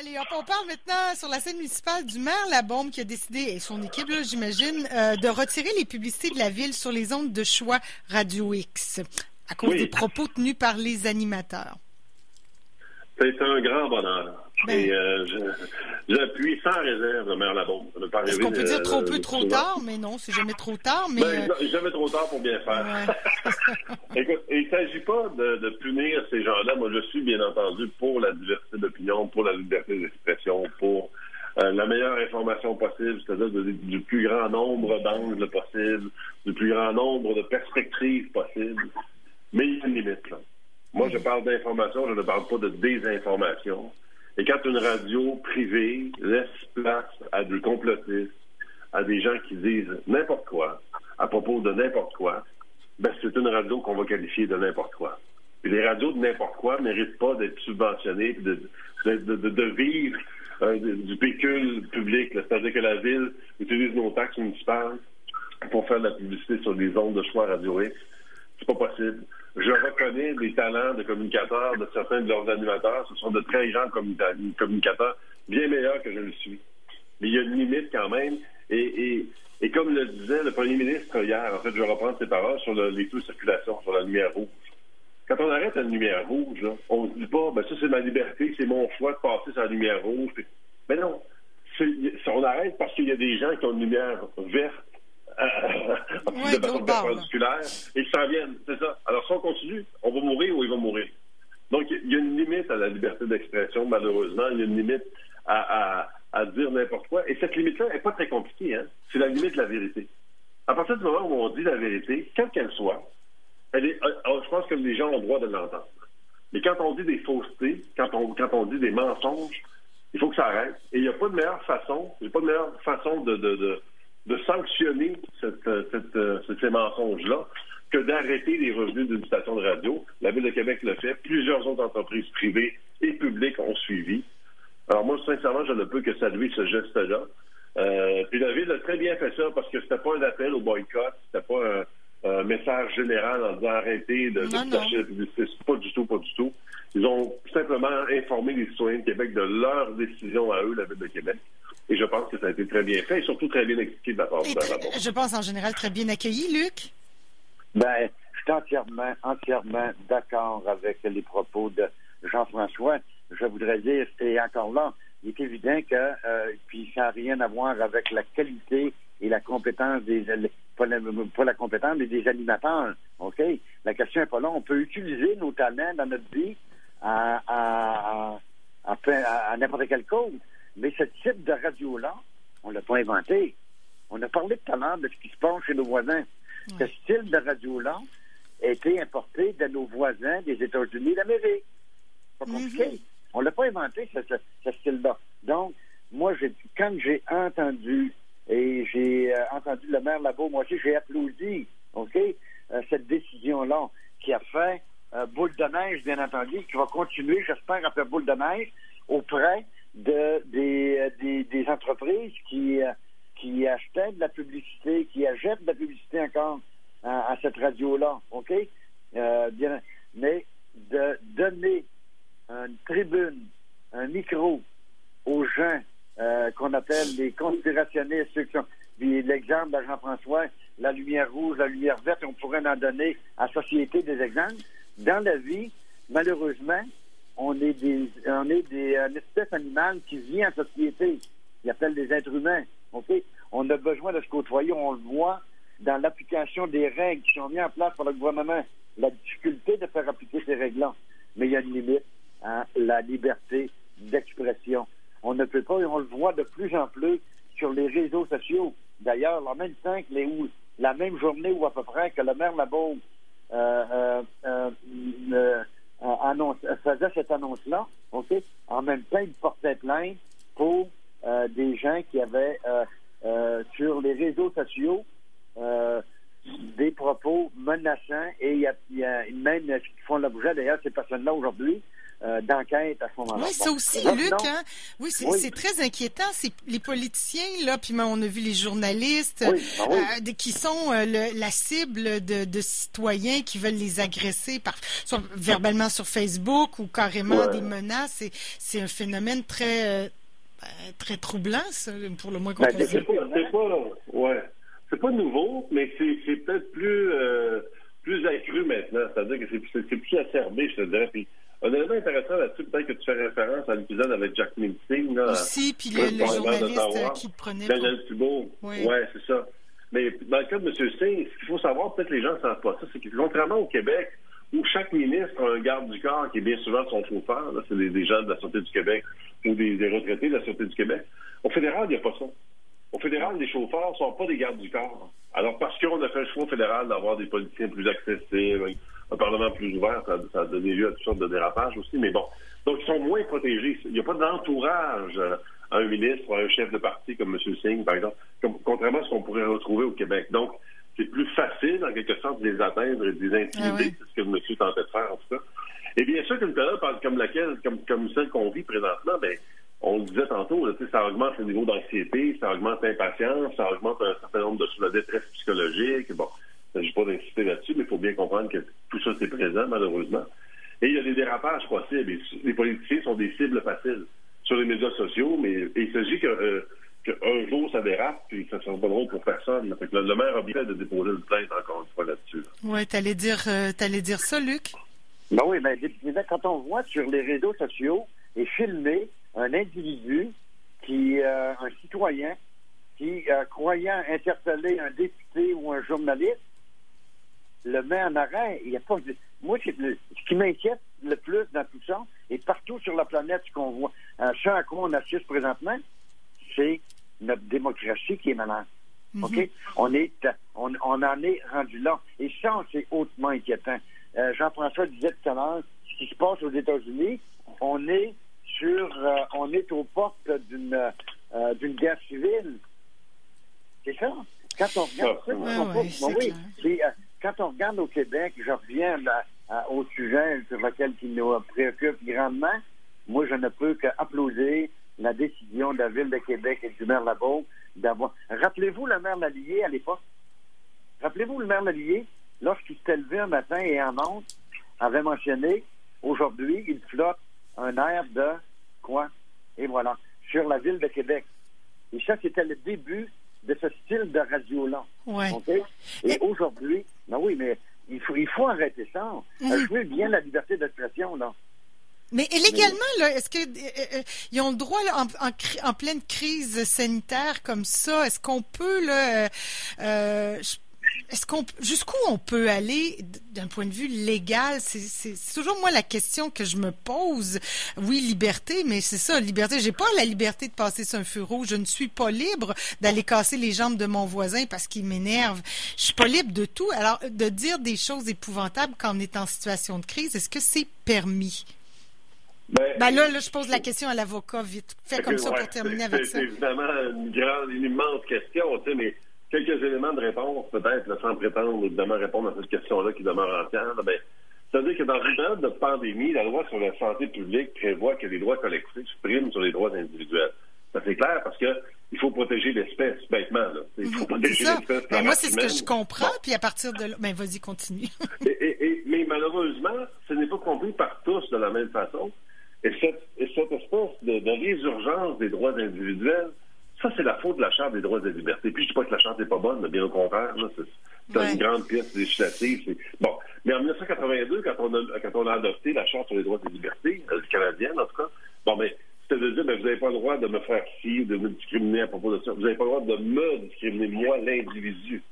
Allez, on parle maintenant sur la scène municipale du maire Labombe qui a décidé, et son équipe, j'imagine, euh, de retirer les publicités de la ville sur les ondes de choix Radio X à cause des propos tenus par les animateurs. C'est un grand bonheur. Ben. Et euh, j'appuie sans réserve le maire Labombe. Est-ce qu'on peut dire trop peu, trop tard? Mais non, c'est jamais trop tard. Mais ben, euh, jamais trop tard pour bien faire. Écoute, il ne s'agit pas de, punir ces gens-là. Moi, je suis bien entendu pour la diversité d'opinion, pour la liberté d'expression, pour euh, la meilleure information possible, c'est-à-dire du plus grand nombre d'angles possible, du plus grand nombre de perspectives possibles. Mais il y a une limite, là. Moi, je parle d'information, je ne parle pas de désinformation. Et quand une radio privée laisse place à des complotistes, à des gens qui disent n'importe quoi, à propos de n'importe quoi, ben c'est une radio qu'on va qualifier de n'importe quoi. Puis les radios de n'importe quoi ne méritent pas d'être subventionnées, de, de, vivre euh, du pécule public. C'est-à-dire que la ville utilise nos taxes municipales pour faire de la publicité sur des ondes de choix radio X. C'est pas possible. Je reconnais les talents de communicateurs de certains de leurs animateurs. Ce sont de très grands communicateurs, bien meilleurs que je le suis. Mais il y a une limite quand même. Et, comme le disait le premier ministre hier, en fait, je vais reprendre ses paroles sur les taux de circulation, sur la lumière rouge. Quand on arrête la lumière rouge, on ne se dit pas, ben ça c'est ma liberté, c'est mon choix de passer sur la lumière rouge. Mais non, on arrête parce qu'il y a des gens qui ont une lumière verte ouais, de façon perpendiculaire et qui s'en viennent. C'est ça. Alors, si on continue, on va mourir ou il va mourir. Donc, il y a une limite à la liberté d'expression, malheureusement. Il y a une limite à, dire n'importe quoi. Et cette limite-là n'est pas très compliquée. Hein? C'est la limite de la vérité. À partir du moment où on dit la vérité, quelle qu'elle soit, elle est, euh, euh, je pense que les gens ont le droit de l'entendre. Mais quand on dit des faussetés, quand on, quand on dit des mensonges, il faut que ça arrête. Et il n'y a pas de meilleure façon, pas de meilleure façon de, de de sanctionner cette, euh, ces mensonges-là que d'arrêter les revenus d'une station de radio. La Ville de Québec le fait. Plusieurs autres entreprises privées et publiques ont suivi. Alors moi, sincèrement, je ne peux que saluer ce geste-là. Euh, puis la Ville a très bien fait ça parce que c'était pas un appel au boycott, c'était pas un, message général en disant arrêtez de, de la publicité. Pas du tout, pas du tout. Ils ont simplement informé les citoyens de Québec de leur décision à eux, la Ville de Québec. Et je pense que ça a été très bien fait et surtout très bien expliqué de la part de Je pense en général très bien accueilli, Luc. Ben, je suis entièrement, entièrement d'accord avec les propos de Jean-François. Je voudrais dire, et encore là, il est évident que, euh, puis ça n'a rien à voir avec la qualité et la compétence des, pas la, compétence, mais des animateurs. OK? La question n'est pas là. On peut utiliser nos talents dans notre vie à, à, à n'importe quelle cause. Mais ce type de radio-là, on ne l'a pas inventé. On a parlé tout à l'heure de ce qui se passe chez nos voisins. Ce style de radio-là a été importé de nos voisins des États-Unis d'Amérique. Pas mhm. compliqué. On ne l'a pas inventé, ce, style-là. Donc, moi, quand j'ai entendu, et j'ai euh, entendu le maire là-bas, moi aussi, j'ai applaudi, OK, euh, cette décision-là qui a fait euh, boule de neige, bien entendu, qui va continuer, j'espère, à faire boule de neige auprès de, des, des, des entreprises qui, publicité, qui achètent de la publicité encore à, cette radio-là, OK? Euh, mais de donner une tribune, un micro aux gens euh, qu'on appelle les conspirationnistes, ceux qui sont... L'exemple de Jean-François, la lumière rouge, la lumière verte, on pourrait en donner à société des exemples. Dans la vie, malheureusement, on est des, on est des, une espèce animale qui vit en société. Ils appellent des êtres humains. On a besoin de se côtoyer. On le voit dans l'application des règles qui sont mises en place par le gouvernement. La difficulté de faire appliquer ces règles-là. Mais il y a une limite à la liberté d'expression. On ne peut pas, et on le voit de plus en plus sur les réseaux sociaux. D'ailleurs, la même que les, la même journée ou à peu près que le maire Labeau euh, euh, euh, annonce, faisait cette annonce-là? En même temps, il portait plainte pour euh, des gens qui avaient euh, sur les réseaux sociaux des propos menaçants et il y a, même qui font l'objet, d'ailleurs, ces personnes-là aujourd'hui euh, d'enquête à ce moment-là. Oui, ça aussi, Luc. Hein? Oui, c'est très inquiétant. C'est les politiciens là, puis on a vu les journalistes ben euh, qui sont la cible de, citoyens qui veulent les agresser, par, soit verbalement sur Facebook ou carrément des menaces. C'est un phénomène très très troublant, ça, pour le moins qu'on ben, C'est pas, ouais. C'est pas nouveau, mais c'est peut-être plus plus accru maintenant. C'est-à-dire que c'est plus acerbé, je te dirais. Puis, un élément intéressant là-dessus, peut-être que tu fais référence à l'épisode avec Jack Minsing. Là, Aussi, puis le, le journaliste qui le prenait. Daniel Thibault. Oui, ouais, c'est ça. Mais dans le cas de M. Singh, ce qu'il faut savoir, peut-être que les gens ne savent pas ça, c'est que contrairement au Québec, où chaque ministre a un garde du corps qui est bien souvent son chauffeur, c'est des, gens de la Sûreté du Québec ou des, retraités de la Sûreté du Québec, au fédéral, il n'y a pas ça. Au fédéral, les chauffeurs ne sont pas des gardes du corps. Alors, parce qu'on a fait le choix fédéral d'avoir des politiciens plus accessibles, un Parlement plus ouvert, ça, a donné lieu à toutes sortes de dérapages aussi, mais bon. Donc, ils sont moins protégés. Il n'y a pas d'entourage euh, à un ministre, à un chef de parti comme M. Singh, par exemple, contrairement à ce qu'on pourrait retrouver au Québec. Donc, c'est plus facile, en quelque sorte, de les atteindre et de les intimider. Ah c'est ce que le monsieur tentait de faire, en tout cas. Et bien sûr qu'une période comme laquelle, comme, comme celle qu'on vit présentement, ben, on le disait tantôt, ça augmente le niveau d'anxiété, ça augmente l'impatience, ça augmente un certain nombre de choses, la détresse psychologique. Bon, je ne pas d'inciter là-dessus, mais il faut bien comprendre que tout ça, c'est présent, malheureusement. Et il y a des dérapages possibles. les politiciens sont des cibles faciles sur les médias sociaux, mais il s'agit que, euh, qu'un jour, ça dérape, puis ça ne sera pas drôle pour personne. le, maire a bien de déposer une plainte encore une fois là-dessus. Oui, tu allais dire, euh, dire ça, Luc? Ben oui, mais quand on voit sur les réseaux sociaux et filmé un individu qui, euh, un citoyen, qui, euh, croyant interpeller un député ou un journaliste, le met en arrêt. Il y a pas Moi, ce qui m'inquiète le plus dans tout ça, et partout sur la planète, ce qu'on voit, un ce à quoi on assiste présentement, c'est notre démocratie qui est malade. Mhm. OK? On, est, on, on, en est rendu là. Et ça, c'est hautement inquiétant. Euh, Jean-François disait tout à l'heure, ce qui se passe aux États-Unis, on est euh, on est aux portes d'une euh, d'une guerre civile. C'est ça? Quand on regarde ça, euh, quand on regarde au Québec, je reviens au sujet sur lequel qui nous préoccupe grandement. Moi, je ne peux qu'applaudir la décision de la Ville de Québec et du maire Labeau d'avoir. Rappelez-vous le maire Lallier à l'époque? Rappelez-vous le maire Lallier, lorsqu'il s'est levé un matin et en monte, avait mentionné aujourd'hui, il flotte un air de quoi? Et voilà, sur la ville de Québec. Et ça, c'était le début de ce style de radio-là. Ouais. Et, aujourd'hui, ben oui, mais il faut, il faut arrêter ça. Mhm. Je veux bien la liberté d'expression, là. Mais légalement, là, est-ce qu'ils euh, euh, ils ont le droit en, en, pleine crise sanitaire comme ça Est-ce qu'on peut là, euh, est-ce qu'on jusqu'où on peut aller d'un point de vue légal? C'est toujours moi la question que je me pose. Oui, liberté, mais c'est ça, liberté. J'ai pas la liberté de passer sur un feu rouge. Je ne suis pas libre d'aller casser les jambes de mon voisin parce qu'il m'énerve. Je suis pas libre de tout. Alors, de dire des choses épouvantables quand on est en situation de crise, est-ce que c'est permis? Ben, ben là, là, je pose la question à l'avocat vite. Fais comme ça pour terminer avec ça. C'est évidemment une grande, une immense question, tu sais, mais quelques éléments de réponse, peut-être, sans prétendre évidemment répondre à cette question-là qui demeure entière. Ben, c'est-à-dire que dans une période de pandémie, la loi sur la santé publique prévoit que les droits collectifs priment sur les droits individuels. Ça c'est clair parce que il faut protéger l'espèce, bêtement. Là. Il faut protéger l'espèce. Ben, moi, c'est ce que je comprends, puis à partir de là, ben vas-y, continue. et, mais malheureusement, ce n'est pas compris par tous de la même façon. Et cette, cette espèce de, de résurgence des droits individuels, ça, c'est la faute de la Charte des droits et des libertés. Puis je dis pas que la Charte n'est pas bonne, mais bien au contraire, c'est une grande pièce législative. Bon. Mais en 1982, quand on, a, quand on a adopté la Charte sur les droits et libertés, euh, canadienne en tout cas, bon, mais c'était de dire, ben, vous n'avez pas le droit de me faire ci, de me discriminer à propos de ça. Vous n'avez pas le droit de me discriminer, moi, l'individu.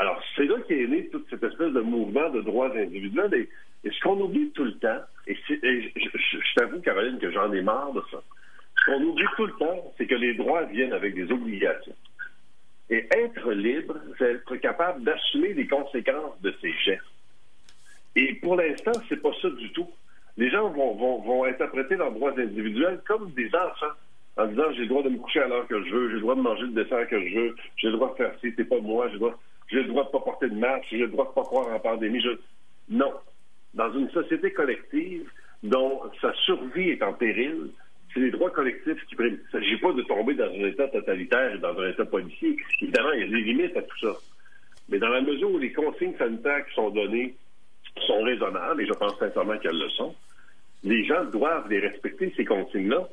Alors, c'est là qu'est né toute cette espèce de mouvement de droits individuels. Et, ce qu'on oublie tout le temps, et, je, t'avoue, Caroline, que j'en ai marre de ça, ce qu'on oublie tout le temps, c'est que les droits viennent avec des obligations. Et être libre, c'est être capable d'assumer les conséquences de ses gestes. Et pour l'instant, c'est pas ça du tout. Les gens vont, vont, interpréter leurs droits individuels comme des enfants, en disant j'ai le droit de me coucher à l'heure que je veux, j'ai le droit de manger le dessert que je veux, j'ai le droit de faire ci, c'est pas moi, j'ai le droit, de pas porter de masque, j'ai le droit de pas croire en pandémie. Non. Dans une société collective, dont sa survie est en péril, c'est les droits collectifs qui prennent. Il ne s'agit pas de tomber dans un État totalitaire et dans un État policier. Évidemment, il y a des limites à tout ça. Mais dans la mesure où les consignes sanitaires qui sont données sont raisonnables, et je pense sincèrement qu'elles le sont, les gens doivent les respecter, ces consignes-là,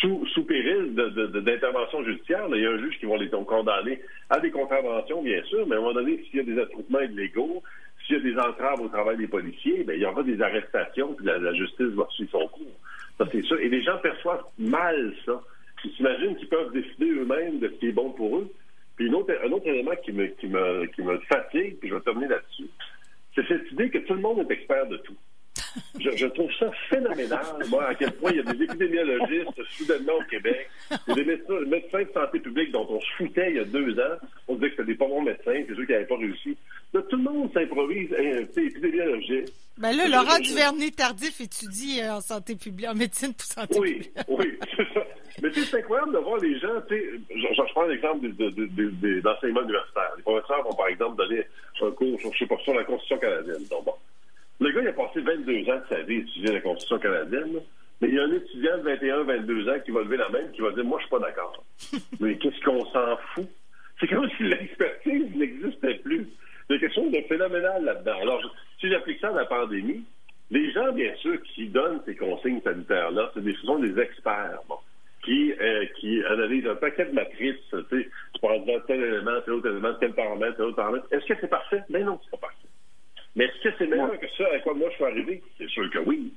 sous, sous péril d'intervention judiciaire. il y a un juge qui va les condamner à des contraventions, bien sûr, mais à un moment donné, s'il y a des attroupements illégaux, s'il y a des entraves au travail des policiers, bien, il y aura des arrestations, puis la, justice va suivre son cours. Ça, c'est ça. Et les gens perçoivent mal ça. Ils s'imaginent qu'ils peuvent décider eux-mêmes de ce qui est bon pour eux. Puis un autre, un autre élément qui me, qui, me, qui me fatigue, puis je vais terminer là-dessus, c'est cette idée que tout le monde est expert de tout. Je, trouve ça phénoménal, moi, à quel point il y a des épidémiologistes soudainement au Québec, des médecins, de santé publique dont on se foutait il y a deux ans. On disait que c'était des pas bons médecins, c'est ceux qui n'avaient pas réussi. Là, tout le monde s'improvise hein, épidémiologiste. Ben là, Laurent Duvernay-Tardif étudie euh, en santé publique, en médecine pour santé oui, publique. Oui, c'est ça. Mais c'est incroyable de voir les gens, tu sais, je, je, prends l'exemple d'enseignement universitaire. Les professeurs vont, par exemple, donner un cours sur, je sais pas, sur la Constitution canadienne. Donc, bon. Le gars, il a passé 22 ans de sa vie à étudier la Constitution canadienne, mais il y a un étudiant de 21, 22 ans qui va lever la main et qui va dire Moi, je suis pas d'accord. mais qu'est-ce qu'on s'en fout? C'est comme si l'expertise n'existait plus. Il y a quelque chose de phénoménal là-dedans. Alors, si j'applique ça à la pandémie, les gens, bien sûr, qui donnent ces consignes sanitaires-là, ce sont des experts, bon, qui, euh, qui analysent un paquet de matrices, tu sais, tu prends tel élément, tel autre élément, tel paramètre, tel autre paramètre. Est-ce que c'est parfait? Mais ben non, c'est pas parfait. Mais est-ce que c'est meilleur que ça à quoi moi je suis arrivé? C'est sûr que oui.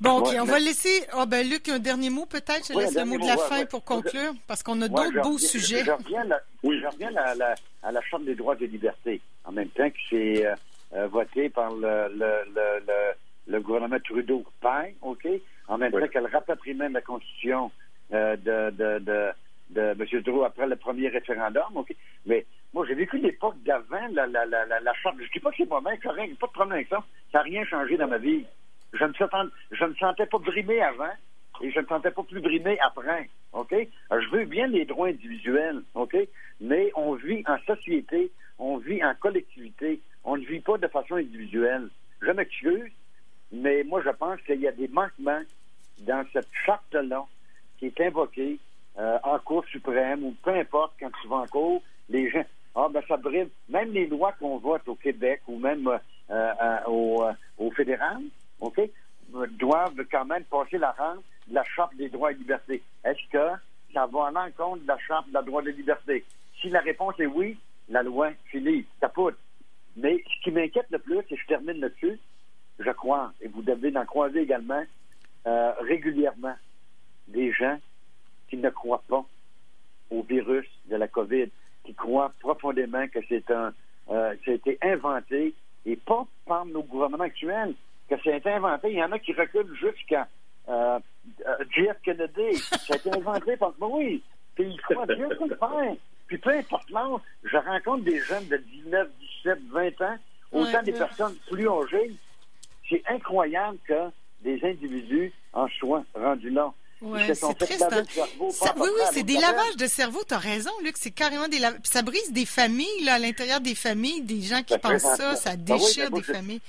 Bon, OK, on va laisser. Ah, ben, Luc, un dernier mot peut-être? Je laisse le mot de la fin pour conclure, parce qu'on a d'autres beaux sujets. Je reviens, oui. je reviens à, la, à, la, Chambre des droits et libertés, en même temps que c'est euh, euh, voté par le, le, le, le, gouvernement Trudeau père, OK? En même temps qu'elle rapatrie même la Constitution euh, de, de, de, de M. Trudeau après le premier référendum, OK? Mais moi, j'ai vécu l'époque d'avant la, la, la, la, charte. Je dis pas que c'est moi-même, pas de problème avec ça. Ça n'a rien changé dans ma vie. Je ne me, sentais pas brimé avant et je ne me sentais pas plus brimé après. OK? je veux bien les droits individuels, OK? Mais on vit en société, on vit en collectivité, on ne vit pas de façon individuelle. Je m'excuse, mais moi, je pense qu'il y a des manquements dans cette charte-là qui est invoquée euh, en Cour suprême ou peu importe quand tu vas en cour, les gens, ah, ben ça brime. Même les lois qu'on vote au Québec ou même euh, euh, au, fédéral, OK, doivent quand même passer la rente de la Charte des droits et libertés. Est-ce que ça va à l'encontre de la Charte des droits et libertés? Si la réponse est oui, la loi finit, tapoute. Mais ce qui m'inquiète le plus, et je termine là-dessus, je crois, et vous devez en croiser également régulièrement, des gens qui ne croient pas au virus de la COVID qui croient profondément que c'est un, euh, ça a été inventé et pas par nos gouvernements actuels, que c'est inventé. Il y en a qui reculent jusqu'à euh, euh Kennedy. Ça a été inventé par moi, oui. Puis ils croient bien le faire. Puis peu importe l'âge, je rencontre des jeunes de 19, 17, 20 ans, autant des personnes plus âgées. C'est incroyable que des individus en soient rendus là. Ouais, c'est triste. Hein. oui, oui, c'est des lavages de cerveau. Tu as raison, Luc. C'est carrément des lavages. Ça brise des familles, là, à l'intérieur des familles, des gens qui pensent ça. Ça ben déchire des familles.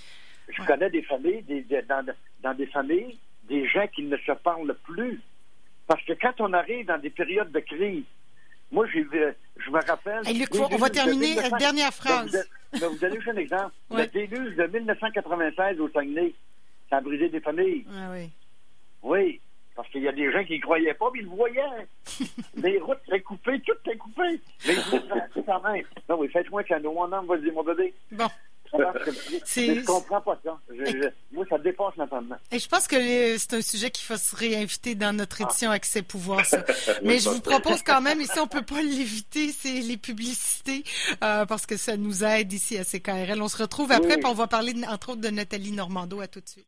Je connais des familles, des, dans, dans, des familles, des gens qui ne se parlent plus. Parce que quand on arrive dans des périodes de crise, moi, j'ai je me rappelle. Luc, on va terminer. la dernière phrase. Je vais vous donner un exemple. Le déluge de 1996 au Saguenay, ça a brisé des familles. Ah, oui. Oui. Parce qu'il y a des gens qui ne croyaient pas, mais ils le voyaient. les routes étaient coupées, tout était coupé. Mais ils quand même. Non, oui, faites-moi qu'un on en vas-y, mon bébé. Bon. Je ne comprends pas ça. moi, ça dépasse maintenant. Et je pense que c'est un sujet qu'il faut se réinviter dans notre ah. édition Accès Pouvoir. Ça. Mais je vous propose quand même, ici, on peut pas l'éviter, c'est les publicités, euh, parce que ça nous aide ici à CKRL. On se retrouve après, puis on va parler, entre autres, de Nathalie Normando. À tout de suite.